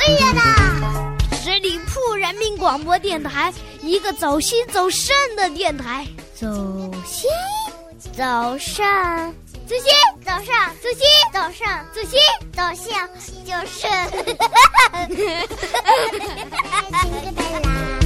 岁月的。十里铺人民广播电台，一个走心走肾的电台。走心，走肾，走心，走上，走心，走上，走心，走肾。就是。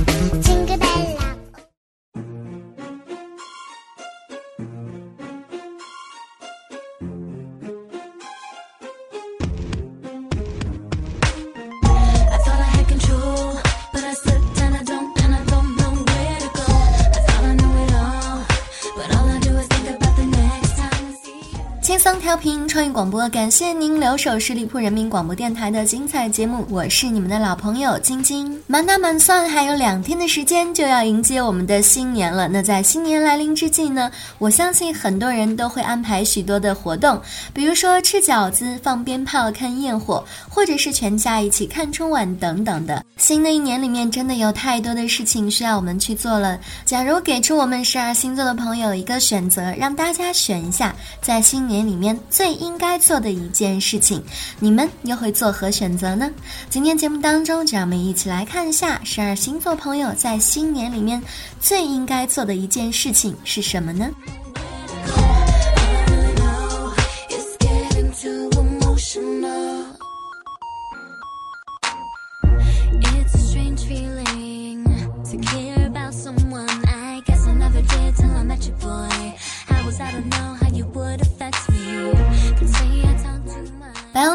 创意广播，感谢您留守十里铺人民广播电台的精彩节目，我是你们的老朋友晶晶。满打满算还有两天的时间就要迎接我们的新年了。那在新年来临之际呢，我相信很多人都会安排许多的活动，比如说吃饺子、放鞭炮、看焰火，或者是全家一起看春晚等等的。新的一年里面真的有太多的事情需要我们去做了。假如给出我们十二星座的朋友一个选择，让大家选一下在新年里面最应该做的一件事情，你们又会作何选择呢？今天节目当中，就让我们一起来看一下十二星座朋友在新年里面最应该做的一件事情是什么呢？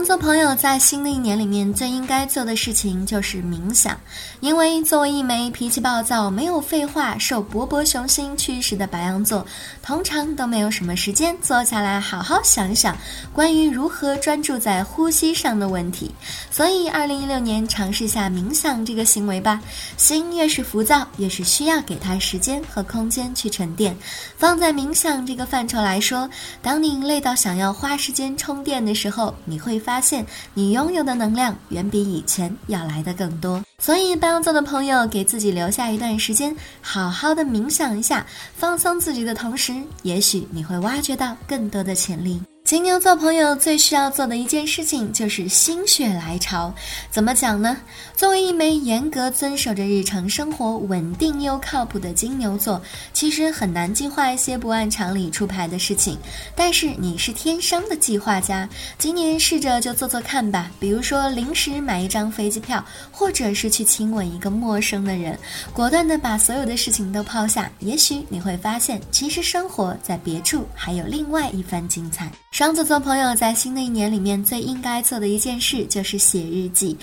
座朋友在新的一年里面最应该做的事情就是冥想，因为作为一枚脾气暴躁、没有废话、受勃勃雄心驱使的白羊座，通常都没有什么时间坐下来好好想想关于如何专注在呼吸上的问题。所以，二零一六年尝试下冥想这个行为吧。心越是浮躁，越是需要给它时间和空间去沉淀。放在冥想这个范畴来说，当你累到想要花时间充电的时候，你会发发现你拥有的能量远比以前要来的更多。所以，白羊座的朋友给自己留下一段时间，好好的冥想一下，放松自己的同时，也许你会挖掘到更多的潜力。金牛座朋友最需要做的一件事情就是心血来潮。怎么讲呢？作为一枚严格遵守着日常生活、稳定又靠谱的金牛座，其实很难计划一些不按常理出牌的事情。但是你是天生的计划家，今年试着就做做看吧。比如说临时买一张飞机票，或者是去亲吻一个陌生的人，果断的把所有的事情都抛下，也许你会发现，其实生活在别处还有另外一番精彩。双子座朋友在新的一年里面最应该做的一件事就是写日记。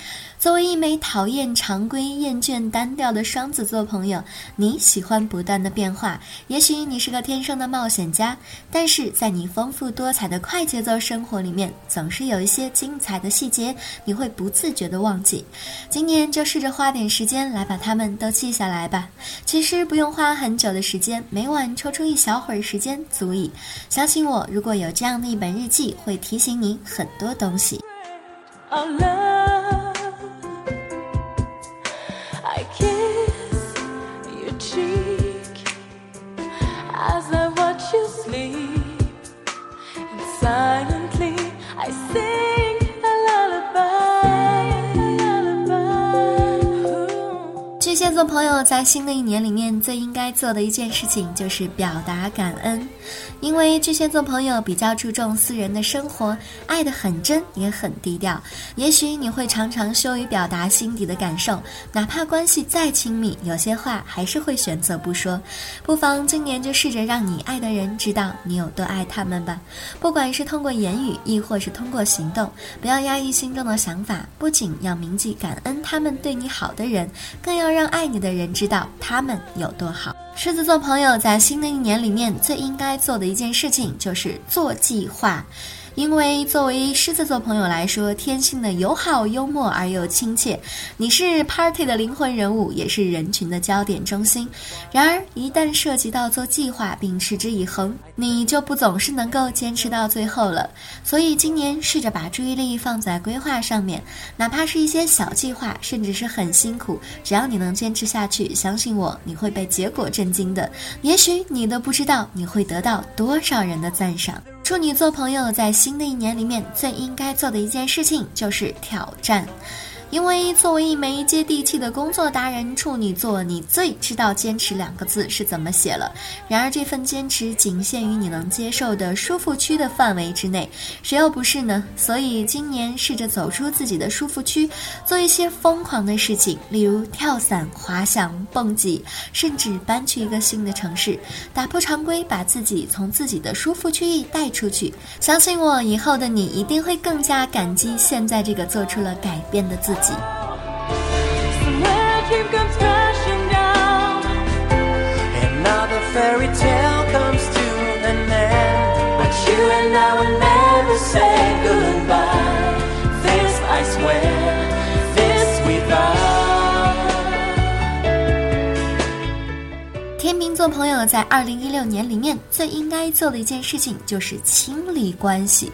作为一枚讨厌常规、厌倦单调的双子座朋友，你喜欢不断的变化。也许你是个天生的冒险家，但是在你丰富多彩的快节奏生活里面，总是有一些精彩的细节，你会不自觉的忘记。今年就试着花点时间来把它们都记下来吧。其实不用花很久的时间，每晚抽出一小会儿时间足矣。相信我，如果有这样的一本日记，会提醒你很多东西。I kiss your cheek as I watch you sleep, and silently I sing 巨蟹座朋友在新的一年里面最应该做的一件事情就是表达感恩，因为巨蟹座朋友比较注重私人的生活，爱得很真也很低调。也许你会常常羞于表达心底的感受，哪怕关系再亲密，有些话还是会选择不说。不妨今年就试着让你爱的人知道你有多爱他们吧，不管是通过言语，亦或是通过行动，不要压抑心中的想法，不仅要铭记感恩他们对你好的人，更要让爱你的人知道他们有多好。狮子座朋友在新的一年里面最应该做的一件事情就是做计划。因为作为狮子座朋友来说，天性的友好、幽默而又亲切，你是 party 的灵魂人物，也是人群的焦点中心。然而，一旦涉及到做计划并持之以恒，你就不总是能够坚持到最后了。所以，今年试着把注意力放在规划上面，哪怕是一些小计划，甚至是很辛苦，只要你能坚持下去，相信我，你会被结果震惊的。也许你都不知道你会得到多少人的赞赏。处女座朋友在新的一年里面最应该做的一件事情就是挑战。因为作为一枚接地气的工作达人，处女座你最知道“坚持”两个字是怎么写了。然而这份坚持仅限于你能接受的舒服区的范围之内，谁又不是呢？所以今年试着走出自己的舒服区，做一些疯狂的事情，例如跳伞、滑翔、蹦极，甚至搬去一个新的城市，打破常规，把自己从自己的舒服区域带出去。相信我，以后的你一定会更加感激现在这个做出了改变的自己。Somewhere a dream comes crashing down. Another fairy tale 座朋友在二零一六年里面最应该做的一件事情就是清理关系，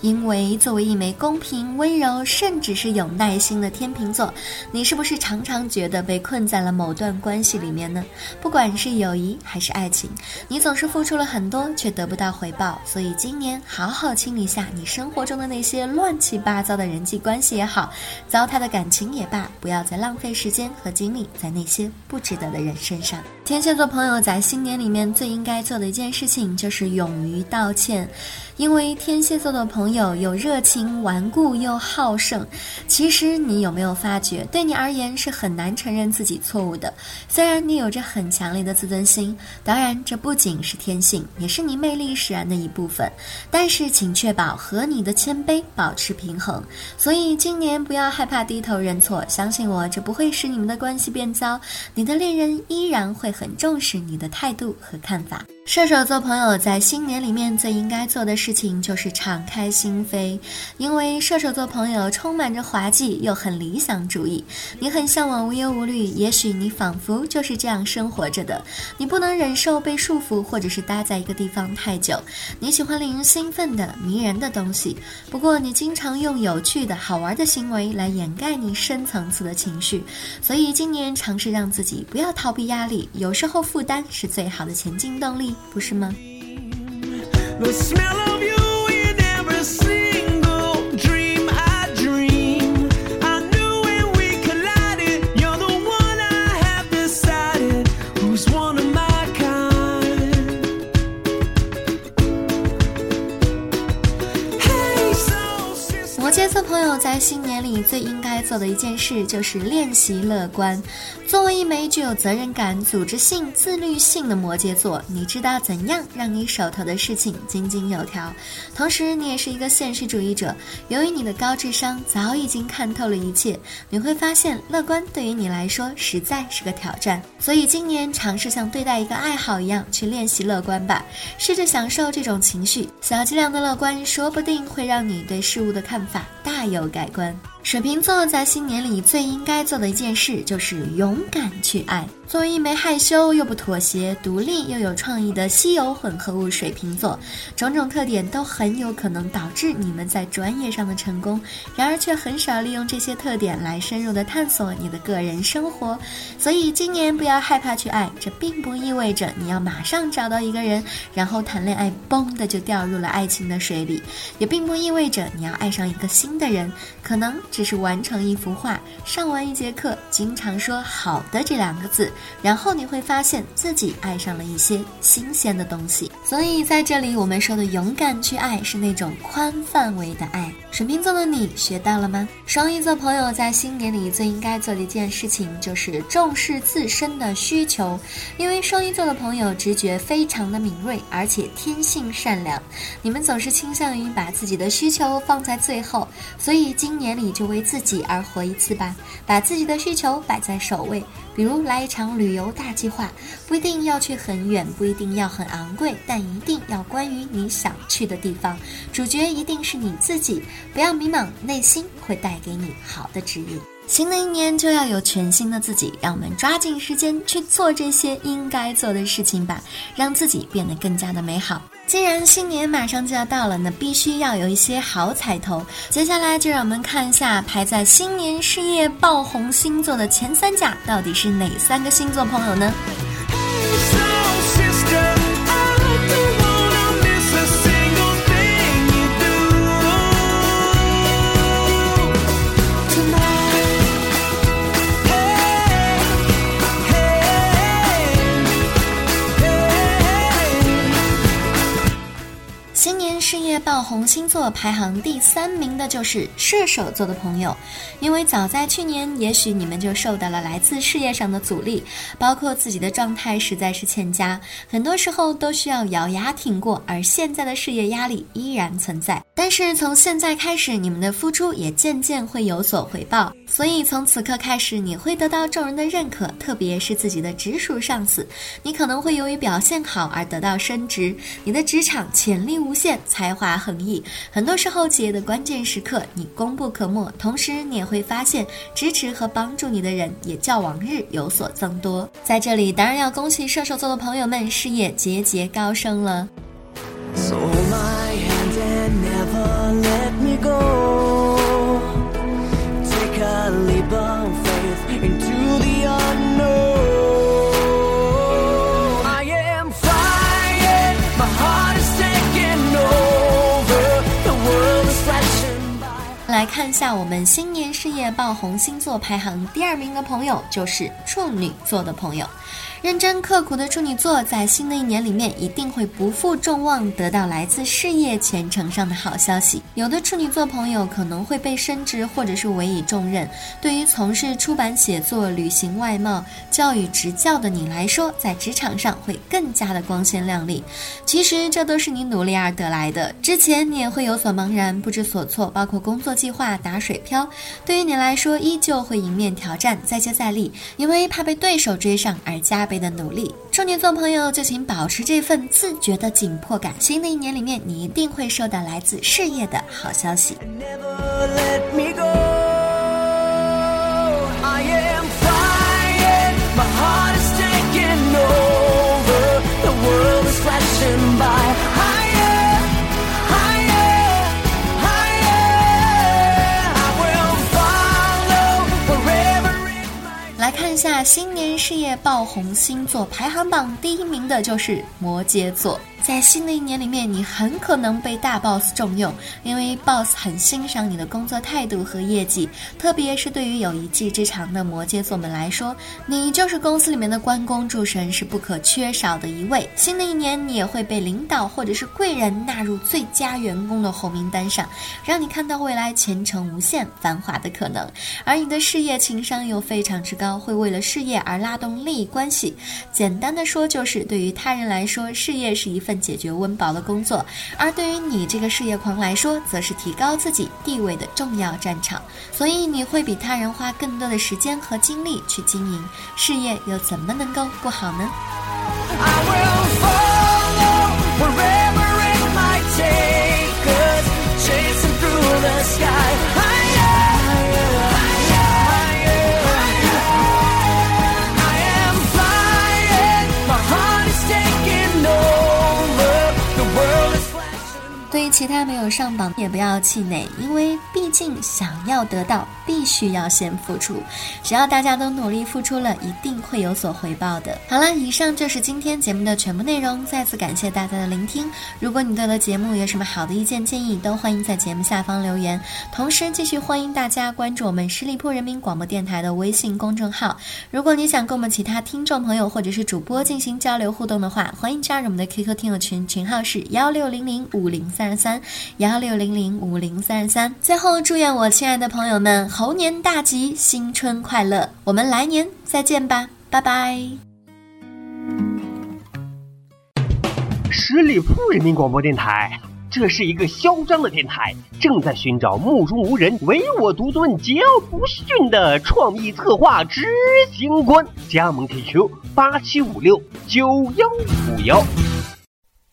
因为作为一枚公平、温柔，甚至是有耐心的天秤座，你是不是常常觉得被困在了某段关系里面呢？不管是友谊还是爱情，你总是付出了很多却得不到回报，所以今年好好清理下你生活中的那些乱七八糟的人际关系也好，糟蹋的感情也罢，不要再浪费时间和精力在那些不值得的人身上。天蝎座朋友在新年里面最应该做的一件事情就是勇于道歉，因为天蝎座的朋友有热情、顽固又好胜。其实你有没有发觉，对你而言是很难承认自己错误的？虽然你有着很强烈的自尊心，当然这不仅是天性，也是你魅力使然的一部分。但是请确保和你的谦卑保持平衡。所以今年不要害怕低头认错，相信我，这不会使你们的关系变糟，你的恋人依然会很重视你你的态度和看法。射手座朋友在新年里面最应该做的事情就是敞开心扉，因为射手座朋友充满着滑稽又很理想主义，你很向往无忧无虑，也许你仿佛就是这样生活着的。你不能忍受被束缚或者是待在一个地方太久，你喜欢令人兴奋的、迷人的东西，不过你经常用有趣的好玩的行为来掩盖你深层次的情绪，所以今年尝试让自己不要逃避压力，有时候负担是最好的前进动力，不是吗？摩羯座朋友在新年里最应。做的一件事就是练习乐观。作为一枚具有责任感、组织性、自律性的摩羯座，你知道怎样让你手头的事情井井有条。同时，你也是一个现实主义者。由于你的高智商早已经看透了一切，你会发现乐观对于你来说实在是个挑战。所以今年尝试像对待一个爱好一样去练习乐观吧，试着享受这种情绪。小剂量的乐观说不定会让你对事物的看法大有改观。水瓶座在新年里最应该做的一件事就是勇敢去爱。作为一枚害羞又不妥协、独立又有创意的稀有混合物水瓶座，种种特点都很有可能导致你们在专业上的成功，然而却很少利用这些特点来深入的探索你的个人生活。所以今年不要害怕去爱，这并不意味着你要马上找到一个人，然后谈恋爱，嘣的就掉入了爱情的水里，也并不意味着你要爱上一个新的人，可能只是完成一幅画，上完一节课，经常说“好的”这两个字，然后你会发现自己爱上了一些新鲜的东西。所以在这里，我们说的勇敢去爱是那种宽范围的爱。水瓶座的你学到了吗？双鱼座朋友在新年里最应该做的一件事情就是重视自身的需求，因为双鱼座的朋友直觉非常的敏锐，而且天性善良，你们总是倾向于把自己的需求放在最后，所以今年里就为自己而活一次吧，把自己的需求摆在首位。比如来一场旅游大计划，不一定要去很远，不一定要很昂贵，但一定要关于你想去的地方。主角一定是你自己，不要迷茫，内心会带给你好的指引。新的一年就要有全新的自己，让我们抓紧时间去做这些应该做的事情吧，让自己变得更加的美好。既然新年马上就要到了，那必须要有一些好彩头。接下来就让我们看一下排在新年事业爆红星座的前三甲到底是哪三个星座朋友呢？爆红星座排行第三名的就是射手座的朋友，因为早在去年，也许你们就受到了来自事业上的阻力，包括自己的状态实在是欠佳，很多时候都需要咬牙挺过，而现在的事业压力依然存在。但是从现在开始，你们的付出也渐渐会有所回报，所以从此刻开始，你会得到众人的认可，特别是自己的直属上司，你可能会由于表现好而得到升职，你的职场潜力无限，才华华横溢。很多时候，企业的关键时刻，你功不可没，同时你也会发现支持和帮助你的人也较往日有所增多。在这里，当然要恭喜射手座的朋友们事业节节高升了。My hand and never let me go. 来看一下我们新年事业爆红星座排行第二名的朋友，就是处女座的朋友。认真刻苦的处女座，在新的一年里面一定会不负众望，得到来自事业前程上的好消息。有的处女座朋友可能会被升职，或者是委以重任。对于从事出版写作、旅行外贸、教育执教的你来说，在职场上会更加的光鲜亮丽。其实这都是你努力而得来的。之前你也会有所茫然、不知所措，包括工作计划打水漂。对于你来说，依旧会迎面挑战，再接再厉，因为怕被对手追上而加倍的努力。处女座朋友就请保持这份自觉的紧迫感。新的一年里面，你一定会收到来自事业的好消息。新年事业爆红星座排行榜第一名的就是摩羯座。在新的一年里面，你很可能被大 boss 重用，因为 boss 很欣赏你的工作态度和业绩，特别是对于有一技之长的摩羯座们来说，你就是公司里面的关公诸神，是不可缺少的一位。新的一年，你也会被领导或者是贵人纳入最佳员工的红名单上，让你看到未来前程无限、繁华的可能。而你的事业情商又非常之高，会为了事业而拉动利益关系。简单的说，就是对于他人来说，事业是一份解决温饱的工作；而对于你这个事业狂来说，则是提高自己地位的重要战场。所以你会比他人花更多的时间和精力去经营事业，又怎么能够不好呢？I will 其他没有上榜，也不要气馁，因为毕竟想要得到，必须要先付出。只要大家都努力付出了，一定会有所回报的。好了，以上就是今天节目的全部内容。再次感谢大家的聆听。如果你对了节目有什么好的意见建议，都欢迎在节目下方留言。同时，继续欢迎大家关注我们十里铺人民广播电台的微信公众号。如果你想跟我们其他听众朋友或者是主播进行交流互动的话，欢迎加入我们的 QQ 听友群，群号是幺六零零五零三二三三幺六零零五零三三。最后，祝愿我亲爱的朋友们猴年大吉，新春快乐！我们来年再见吧，拜拜。十里铺人民广播电台，这是一个嚣张的电台，正在寻找目中无人、唯我独尊、桀骜不驯的创意策划执行官。加盟 QQ 八七五六九幺五幺。